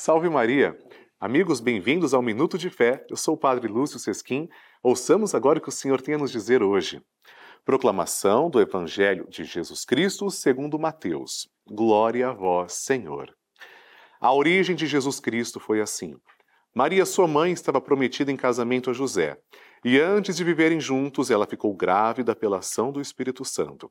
Salve Maria! Amigos, bem-vindos ao Minuto de Fé. Eu sou o Padre Lúcio Sesquim. Ouçamos agora o que o Senhor tem a nos dizer hoje. Proclamação do Evangelho de Jesus Cristo segundo Mateus. Glória a vós, Senhor. A origem de Jesus Cristo foi assim. Maria, sua mãe, estava prometida em casamento a José, e antes de viverem juntos, ela ficou grávida pela ação do Espírito Santo.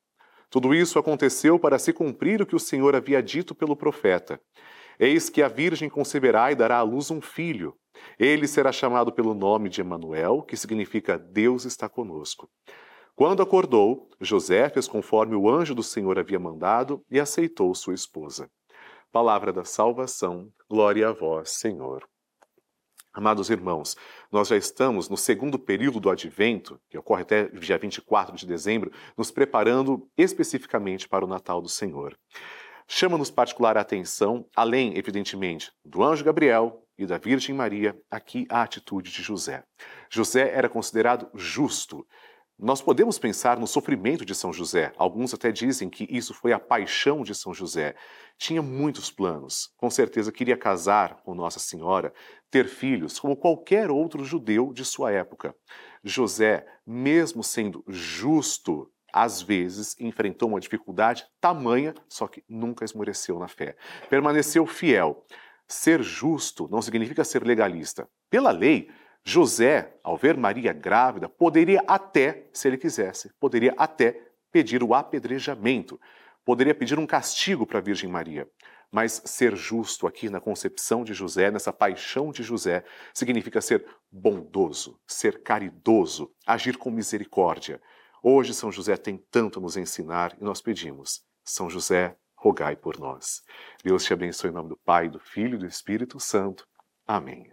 Tudo isso aconteceu para se cumprir o que o Senhor havia dito pelo profeta. Eis que a Virgem conceberá e dará à luz um filho. Ele será chamado pelo nome de Emanuel, que significa Deus está conosco. Quando acordou, José fez conforme o anjo do Senhor havia mandado e aceitou sua esposa. Palavra da salvação, glória a vós, Senhor. Amados irmãos, nós já estamos no segundo período do advento, que ocorre até dia 24 de dezembro, nos preparando especificamente para o Natal do Senhor. Chama-nos particular a atenção, além, evidentemente, do anjo Gabriel e da Virgem Maria, aqui a atitude de José. José era considerado justo, nós podemos pensar no sofrimento de São José. Alguns até dizem que isso foi a paixão de São José. Tinha muitos planos. Com certeza queria casar com Nossa Senhora, ter filhos, como qualquer outro judeu de sua época. José, mesmo sendo justo, às vezes enfrentou uma dificuldade tamanha, só que nunca esmoreceu na fé. Permaneceu fiel. Ser justo não significa ser legalista. Pela lei, José, ao ver Maria grávida, poderia até, se ele quisesse, poderia até pedir o apedrejamento, poderia pedir um castigo para a Virgem Maria. Mas ser justo aqui na concepção de José, nessa paixão de José, significa ser bondoso, ser caridoso, agir com misericórdia. Hoje São José tem tanto a nos ensinar e nós pedimos: São José, rogai por nós. Deus te abençoe em nome do Pai, do Filho e do Espírito Santo. Amém.